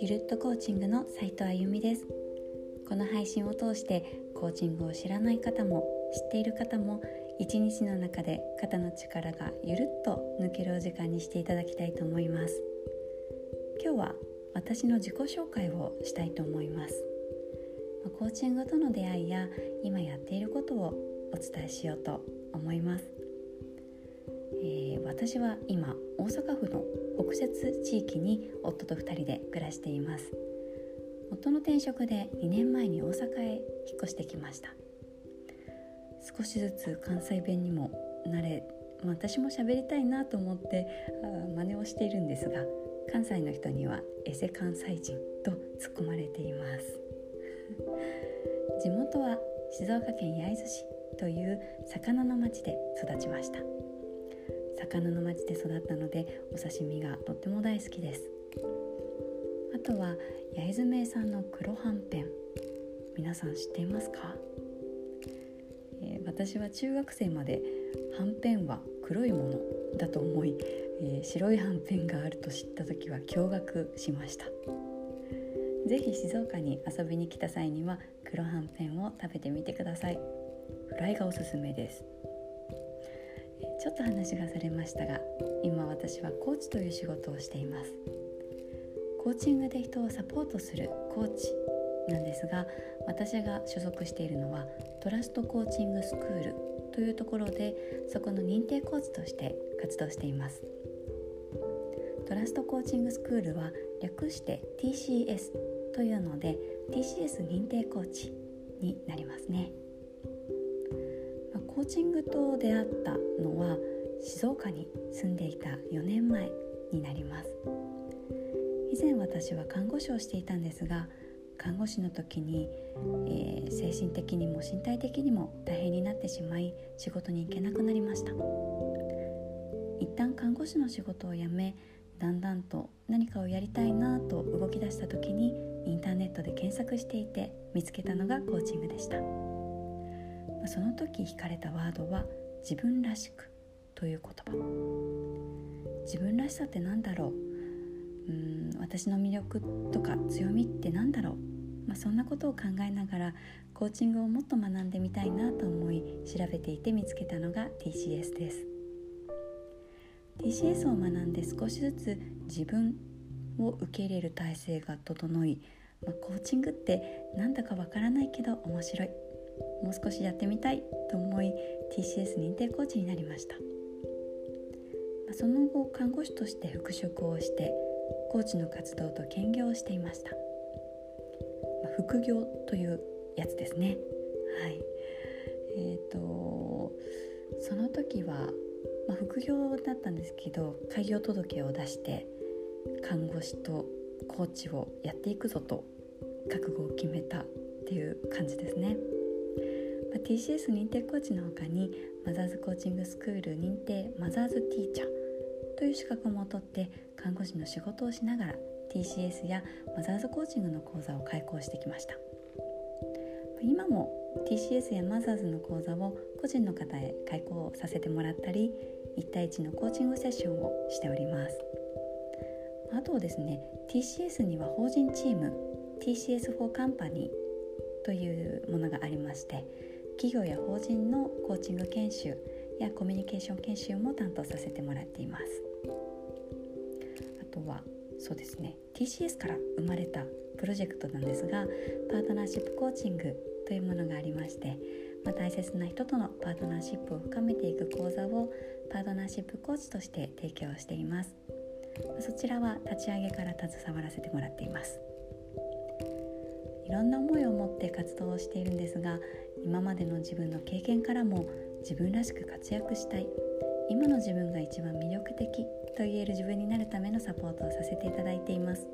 ゆるっとコーチングの斉藤あゆみです。この配信を通してコーチングを知らない方も知っている方も一日の中で肩の力がゆるっと抜けるお時間にしていただきたいと思います。今日は私の自己紹介をしたいと思います。コーチングとの出会いや今やっていることをお伝えしようと思います、えー、私は今大阪府の北摂地域に夫と2人で暮らしています。夫の転職で2年前に大阪へ引っ越してきました。少しずつ関西弁にも慣れ私も喋りたいなと思って真似をしているんですが関西の人にはエセ関西人と突っ込まれています。地元は静岡県焼津市という魚の町で育ちました。魚の町で育ったのでお刺身がとっても大好きです。あとは焼津名産の黒はんぺん。皆さん知っていますか、えー、私は中学生まではんぺんは黒いものだと思い、えー、白いはんぺんがあると知った時は驚愕しました。ぜひ静岡に遊びに来た際には黒はんぺんを食べてみてください。フライがおすすめです。ちょっと話がされましたが今私はコーチという仕事をしています。コーチングで人をサポートするコーチなんですが私が所属しているのはトラストコーチングスクールというところでそこの認定コーチとして活動しています。トラストコーチングスクールは略して TCS というので TCS 認定コーチになりますね、ーチングと出会ったのは静岡に住んでいた4年前になります。以前私は看護師をしていたんですが看護師の時に、えー、精神的にも身体的にも大変になってしまい仕事に行けなくなりました。一旦看護師の仕事を辞めだんだんと何かをやりたいなと動き出した時にインターネットで検索していて見つけたのがコーチングでした。その時惹かれたワードは自分らしくという言葉。自分らしさって何だろう？うん私の魅力とか強みって何だろう、まあ、そんなことを考えながらコーチングをもっと学んでみたいなと思い調べていて見つけたのが TCS です。TCS を学んで少しずつ自分を受け入れる体制が整い、まあ、コーチングってなんだかわからないけど面白い。もう少しやってみたいと思い TCS 認定コーチになりました、その後看護師として復職をしてコーチの活動と兼業をしていました、副業というやつですね。はい。えーとその時はまあ、副業だったんですけど開業届を出して看護師とコーチをやっていくぞと覚悟を決めたっていう感じですね、ま、TCS 認定コーチの他にマザーズコーチングスクール認定マザーズティーチャーという資格も取って看護師の仕事をしながら TCS やマザーズコーチングの講座を開講してきました。今も TCS やマザーズの講座を個人の方へ開講させてもらったり1対1のコーチングセッションをしております。あとですね TCS には法人チーム TCS for Company というものがありまして企業や法人のコーチング研修やコミュニケーション研修も担当させてもらっています。あとはそうですね。TCS から生まれたプロジェクトなんですがパートナーシップコーチングというものがありまして、まあ、大切な人とのパートナーシップを深めていく講座をパートナーシップコーチとして提供しています。そちらは立ち上げから携わらせてもらっています。いろんな思いを持って活動をしているんですが今までの自分の経験からも自分らしく活躍したい。今の自分が一番魅力的と言える自分になるためのサポートをさせていただいています、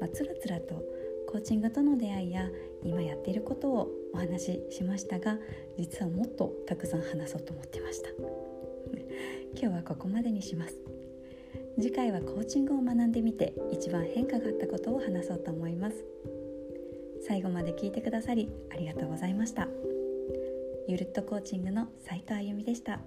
まあ、つらつらとコーチングとの出会いや今やっていることをお話ししましたが実はもっとたくさん話そうと思ってました。今日はここまでにします。次回はコーチングを学んでみて一番変化があったことを話そうと思います。最後まで聞いてくださりありがとうございましたゆるっとコーチングの斉藤あゆみでした。